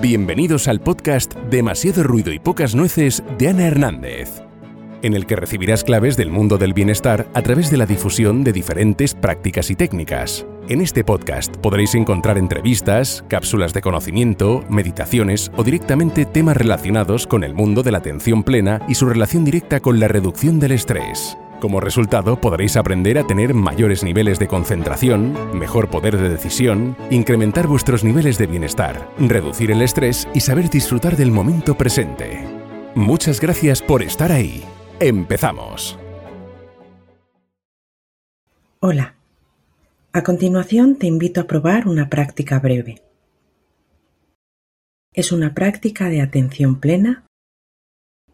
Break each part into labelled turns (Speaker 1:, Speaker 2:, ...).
Speaker 1: Bienvenidos al podcast Demasiado ruido y pocas nueces de Ana Hernández, en el que recibirás claves del mundo del bienestar a través de la difusión de diferentes prácticas y técnicas. En este podcast podréis encontrar entrevistas, cápsulas de conocimiento, meditaciones o directamente temas relacionados con el mundo de la atención plena y su relación directa con la reducción del estrés. Como resultado, podréis aprender a tener mayores niveles de concentración, mejor poder de decisión, incrementar vuestros niveles de bienestar, reducir el estrés y saber disfrutar del momento presente. Muchas gracias por estar ahí. Empezamos.
Speaker 2: Hola. A continuación te invito a probar una práctica breve. Es una práctica de atención plena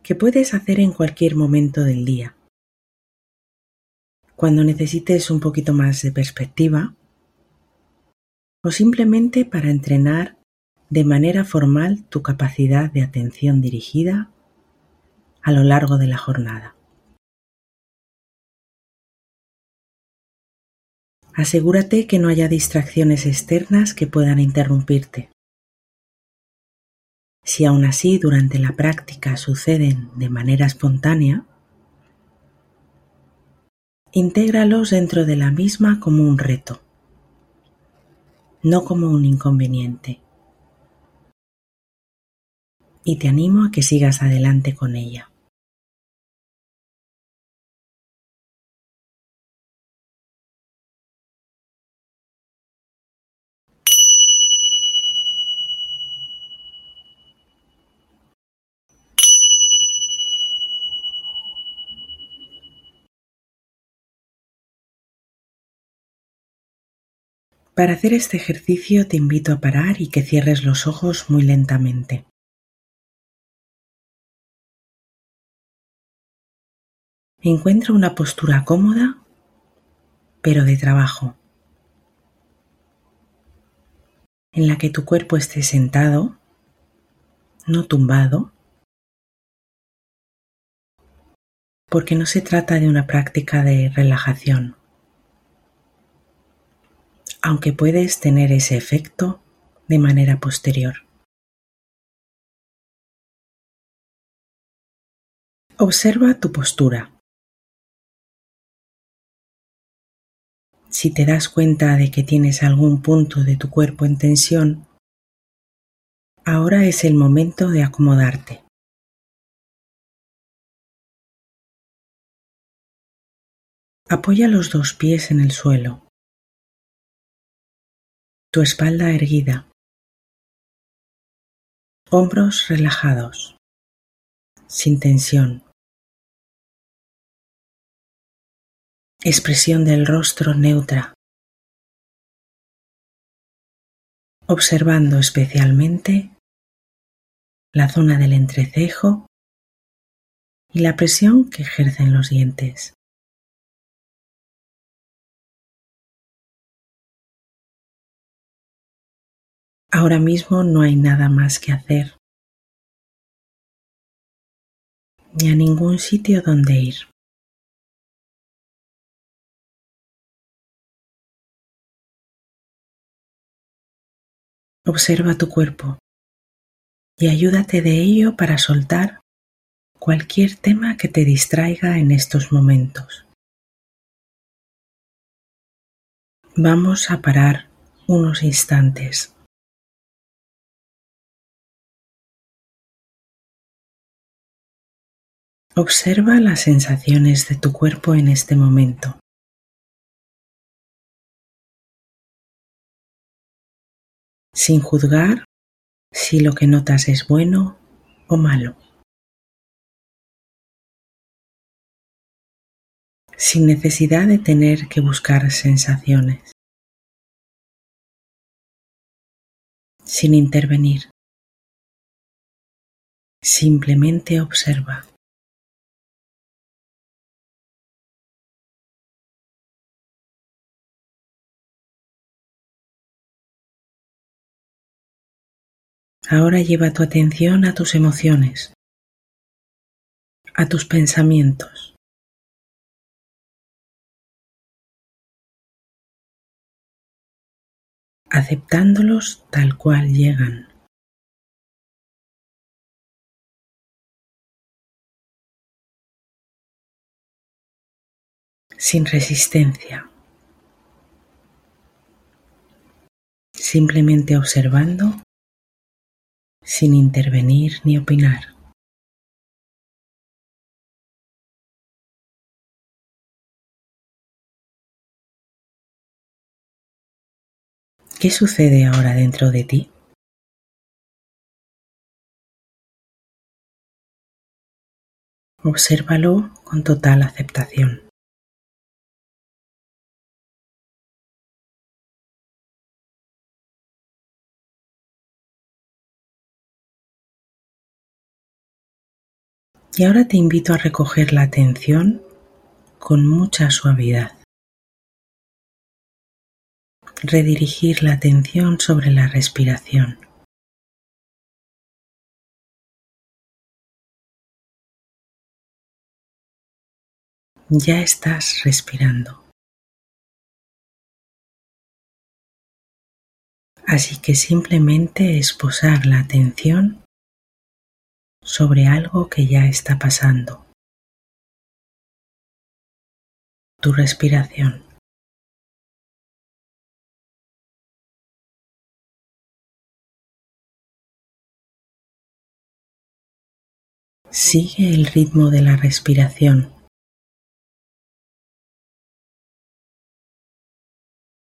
Speaker 2: que puedes hacer en cualquier momento del día cuando necesites un poquito más de perspectiva o simplemente para entrenar de manera formal tu capacidad de atención dirigida a lo largo de la jornada. Asegúrate que no haya distracciones externas que puedan interrumpirte. Si aún así durante la práctica suceden de manera espontánea, Intégralos dentro de la misma como un reto, no como un inconveniente. Y te animo a que sigas adelante con ella. Para hacer este ejercicio te invito a parar y que cierres los ojos muy lentamente. Encuentra una postura cómoda, pero de trabajo, en la que tu cuerpo esté sentado, no tumbado, porque no se trata de una práctica de relajación aunque puedes tener ese efecto de manera posterior. Observa tu postura. Si te das cuenta de que tienes algún punto de tu cuerpo en tensión, ahora es el momento de acomodarte. Apoya los dos pies en el suelo tu espalda erguida, hombros relajados, sin tensión, expresión del rostro neutra, observando especialmente la zona del entrecejo y la presión que ejercen los dientes. Ahora mismo no hay nada más que hacer, ni a ningún sitio donde ir. Observa tu cuerpo y ayúdate de ello para soltar cualquier tema que te distraiga en estos momentos. Vamos a parar unos instantes. Observa las sensaciones de tu cuerpo en este momento. Sin juzgar si lo que notas es bueno o malo. Sin necesidad de tener que buscar sensaciones. Sin intervenir. Simplemente observa. Ahora lleva tu atención a tus emociones, a tus pensamientos. aceptándolos tal cual llegan. sin resistencia, simplemente observando sin intervenir ni opinar. ¿Qué sucede ahora dentro de ti? Obsérvalo con total aceptación. Y ahora te invito a recoger la atención con mucha suavidad. Redirigir la atención sobre la respiración. Ya estás respirando. Así que simplemente es posar la atención sobre algo que ya está pasando. Tu respiración. Sigue el ritmo de la respiración.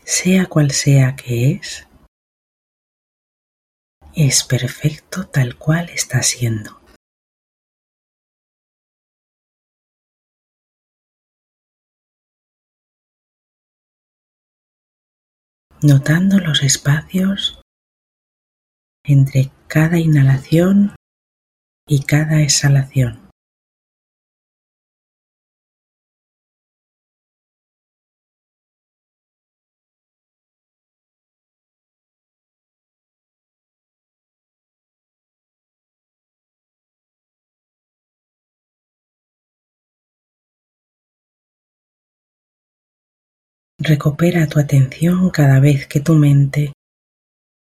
Speaker 2: Sea cual sea que es, es perfecto tal cual está siendo. Notando los espacios entre cada inhalación y cada exhalación. Recupera tu atención cada vez que tu mente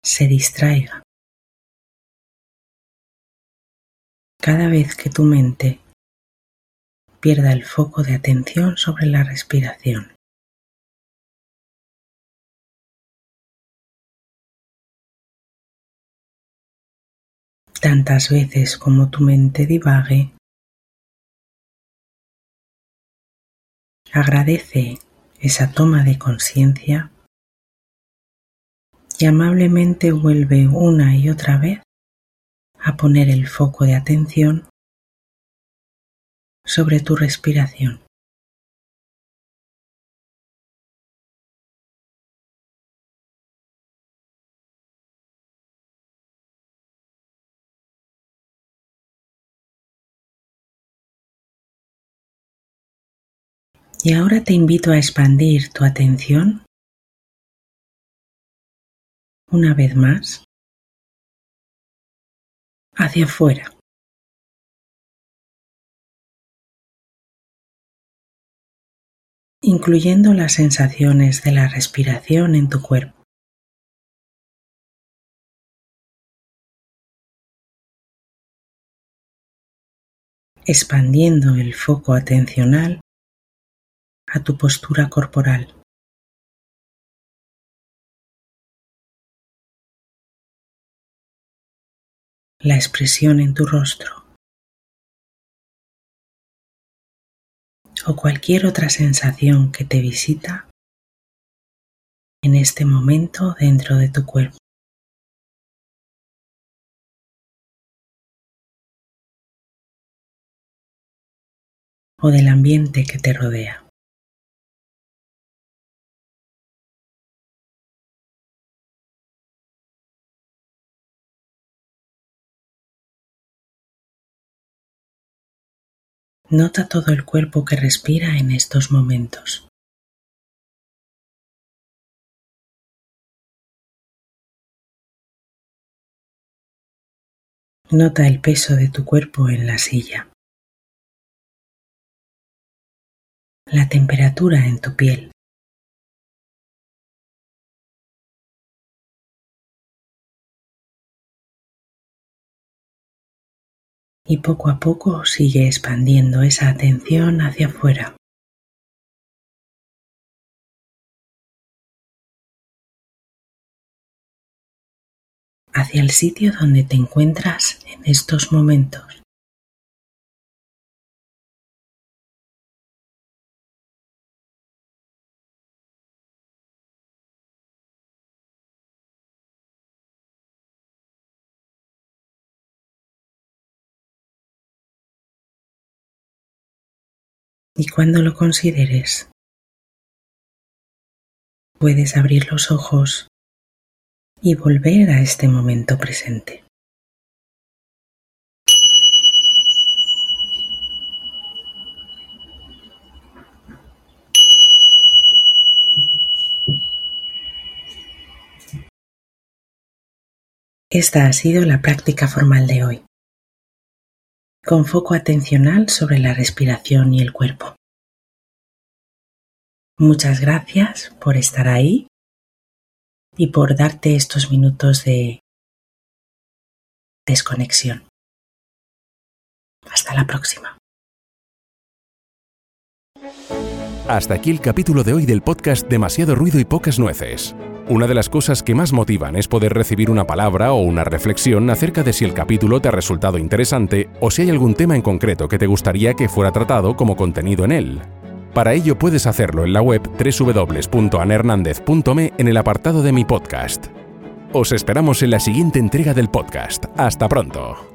Speaker 2: se distraiga. Cada vez que tu mente pierda el foco de atención sobre la respiración. Tantas veces como tu mente divague, agradece esa toma de conciencia y amablemente vuelve una y otra vez a poner el foco de atención sobre tu respiración. Y ahora te invito a expandir tu atención una vez más hacia afuera. incluyendo las sensaciones de la respiración en tu cuerpo. expandiendo el foco atencional a tu postura corporal. La expresión en tu rostro. O cualquier otra sensación que te visita en este momento dentro de tu cuerpo. o del ambiente que te rodea. Nota todo el cuerpo que respira en estos momentos. Nota el peso de tu cuerpo en la silla. La temperatura en tu piel. Y poco a poco sigue expandiendo esa atención hacia afuera. hacia el sitio donde te encuentras en estos momentos. Y cuando lo consideres, puedes abrir los ojos y volver a este momento presente. Esta ha sido la práctica formal de hoy, con foco atencional sobre la respiración y el cuerpo. Muchas gracias por estar ahí y por darte estos minutos de desconexión. Hasta la próxima.
Speaker 1: Hasta aquí el capítulo de hoy del podcast Demasiado ruido y pocas nueces. Una de las cosas que más motivan es poder recibir una palabra o una reflexión acerca de si el capítulo te ha resultado interesante o si hay algún tema en concreto que te gustaría que fuera tratado como contenido en él. Para ello puedes hacerlo en la web www.anhernandez.me en el apartado de mi podcast. Os esperamos en la siguiente entrega del podcast. Hasta pronto.